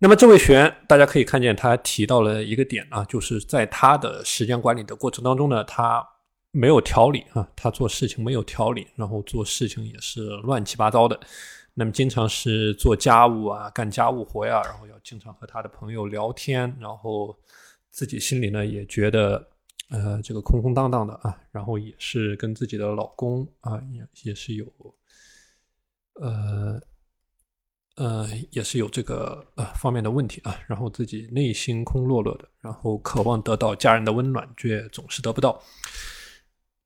那么这位学员，大家可以看见他提到了一个点啊，就是在他的时间管理的过程当中呢，他没有条理啊，他做事情没有条理，然后做事情也是乱七八糟的。那么经常是做家务啊，干家务活呀，然后要经常和他的朋友聊天，然后自己心里呢也觉得呃这个空空荡荡的啊，然后也是跟自己的老公啊也也是有呃呃也是有这个呃方面的问题啊，然后自己内心空落落的，然后渴望得到家人的温暖，却总是得不到。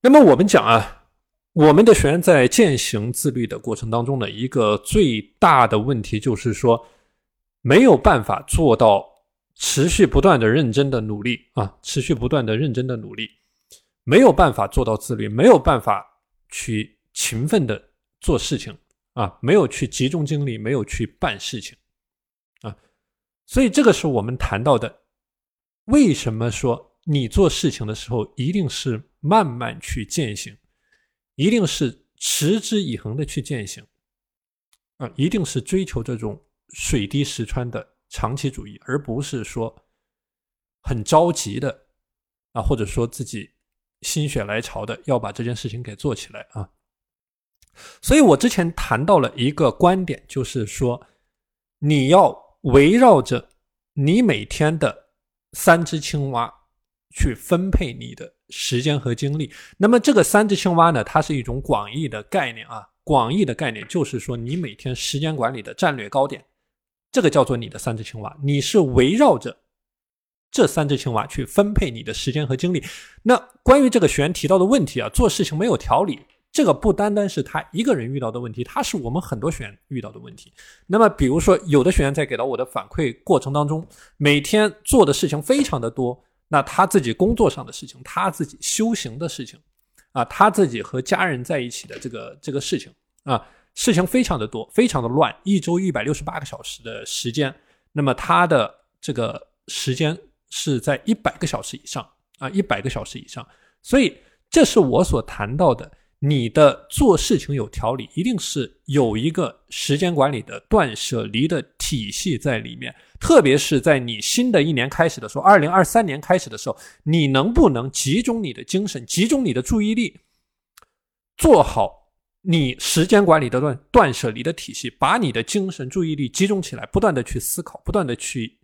那么我们讲啊。我们的学员在践行自律的过程当中呢，一个最大的问题就是说，没有办法做到持续不断的认真的努力啊，持续不断的认真的努力，没有办法做到自律，没有办法去勤奋的做事情啊，没有去集中精力，没有去办事情啊，所以这个是我们谈到的，为什么说你做事情的时候一定是慢慢去践行。一定是持之以恒的去践行，啊，一定是追求这种水滴石穿的长期主义，而不是说很着急的啊，或者说自己心血来潮的要把这件事情给做起来啊。所以我之前谈到了一个观点，就是说你要围绕着你每天的三只青蛙去分配你的。时间和精力，那么这个三只青蛙呢？它是一种广义的概念啊，广义的概念就是说，你每天时间管理的战略高点，这个叫做你的三只青蛙，你是围绕着这三只青蛙去分配你的时间和精力。那关于这个学员提到的问题啊，做事情没有条理，这个不单单是他一个人遇到的问题，他是我们很多学员遇到的问题。那么，比如说有的学员在给到我的反馈过程当中，每天做的事情非常的多。那他自己工作上的事情，他自己修行的事情，啊，他自己和家人在一起的这个这个事情啊，事情非常的多，非常的乱。一周一百六十八个小时的时间，那么他的这个时间是在一百个小时以上啊，一百个小时以上。所以这是我所谈到的。你的做事情有条理，一定是有一个时间管理的断舍离的体系在里面。特别是在你新的一年开始的时候，二零二三年开始的时候，你能不能集中你的精神，集中你的注意力，做好你时间管理的断断舍离的体系，把你的精神注意力集中起来，不断的去思考，不断的去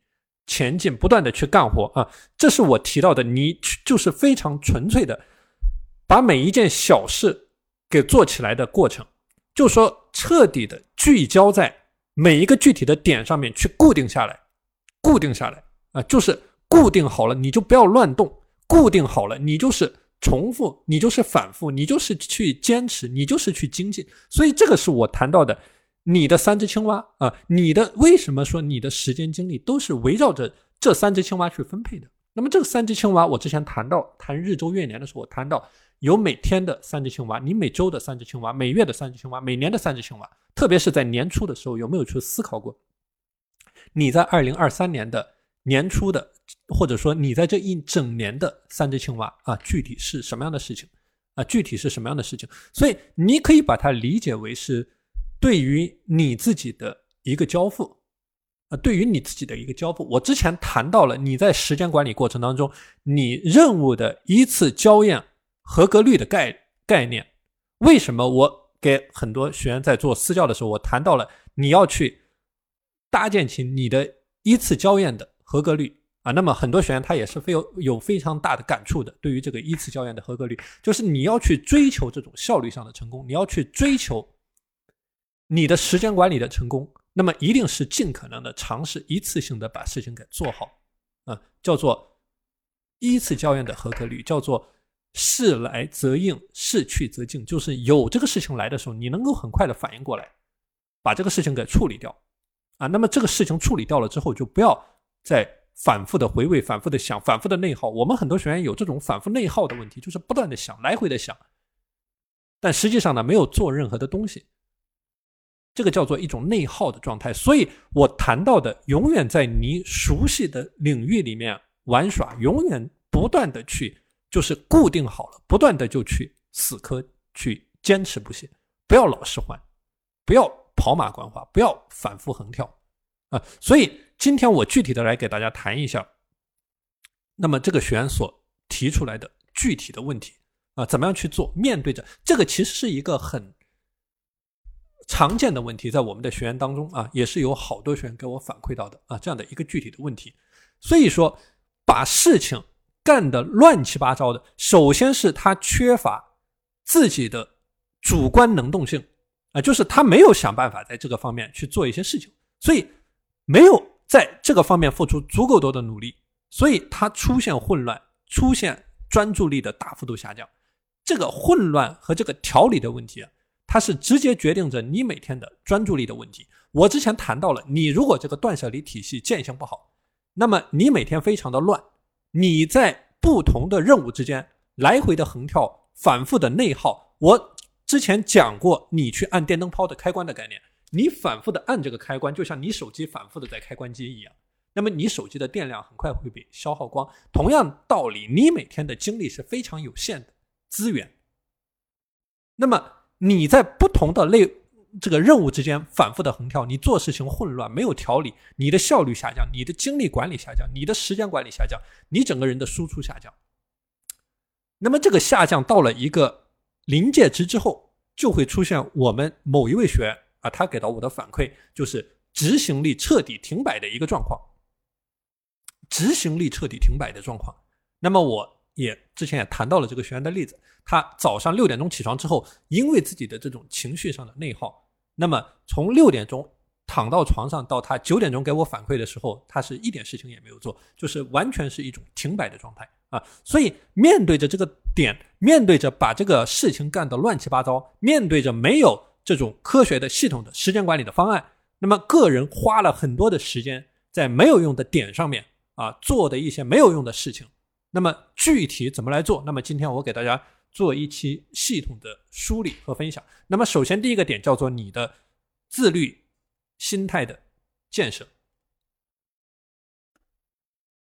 前进，不断的去干活啊！这是我提到的，你就是非常纯粹的，把每一件小事。给做起来的过程，就说彻底的聚焦在每一个具体的点上面去固定下来，固定下来啊，就是固定好了，你就不要乱动，固定好了，你就是重复，你就是反复，你就是去坚持，你就是去精进。所以这个是我谈到的，你的三只青蛙啊，你的为什么说你的时间精力都是围绕着这三只青蛙去分配的？那么这个三只青蛙，我之前谈到谈日周月年的时候，我谈到。有每天的三只青蛙，你每周的三只青蛙，每月的三只青蛙，每年的三只青蛙。特别是在年初的时候，有没有去思考过？你在二零二三年的年初的，或者说你在这一整年的三只青蛙啊，具体是什么样的事情啊？具体是什么样的事情？所以你可以把它理解为是对于你自己的一个交付啊，对于你自己的一个交付。我之前谈到了你在时间管理过程当中，你任务的一次交验。合格率的概概念，为什么我给很多学员在做私教的时候，我谈到了你要去搭建起你的一次交验的合格率啊？那么很多学员他也是非有有非常大的感触的，对于这个一次交验的合格率，就是你要去追求这种效率上的成功，你要去追求你的时间管理的成功，那么一定是尽可能的尝试一次性的把事情给做好啊，叫做一次交验的合格率，叫做。事来则应，事去则静，就是有这个事情来的时候，你能够很快的反应过来，把这个事情给处理掉，啊，那么这个事情处理掉了之后，就不要再反复的回味、反复的想、反复的内耗。我们很多学员有这种反复内耗的问题，就是不断的想、来回的想，但实际上呢，没有做任何的东西，这个叫做一种内耗的状态。所以我谈到的，永远在你熟悉的领域里面玩耍，永远不断的去。就是固定好了，不断的就去死磕，去坚持不懈，不要老是换，不要跑马观花，不要反复横跳，啊，所以今天我具体的来给大家谈一下，那么这个学员所提出来的具体的问题啊，怎么样去做？面对着这个，其实是一个很常见的问题，在我们的学员当中啊，也是有好多学员给我反馈到的啊，这样的一个具体的问题。所以说，把事情干得乱七八糟的，首先是他缺乏自己的主观能动性啊，就是他没有想办法在这个方面去做一些事情，所以没有在这个方面付出足够多的努力，所以他出现混乱，出现专注力的大幅度下降。这个混乱和这个调理的问题啊，它是直接决定着你每天的专注力的问题。我之前谈到了，你如果这个断舍离体系践行不好。那么你每天非常的乱，你在不同的任务之间来回的横跳，反复的内耗。我之前讲过，你去按电灯泡的开关的概念，你反复的按这个开关，就像你手机反复的在开关机一样。那么你手机的电量很快会被消耗光。同样道理，你每天的精力是非常有限的资源。那么你在不同的类。这个任务之间反复的横跳，你做事情混乱，没有条理，你的效率下降，你的精力管理下降，你的时间管理下降，你整个人的输出下降。那么这个下降到了一个临界值之后，就会出现我们某一位学员啊，他给到我的反馈就是执行力彻底停摆的一个状况，执行力彻底停摆的状况。那么我也之前也谈到了这个学员的例子，他早上六点钟起床之后，因为自己的这种情绪上的内耗。那么从六点钟躺到床上到他九点钟给我反馈的时候，他是一点事情也没有做，就是完全是一种停摆的状态啊。所以面对着这个点，面对着把这个事情干得乱七八糟，面对着没有这种科学的系统的时间管理的方案，那么个人花了很多的时间在没有用的点上面啊，做的一些没有用的事情。那么具体怎么来做？那么今天我给大家。做一期系统的梳理和分享。那么，首先第一个点叫做你的自律心态的建设。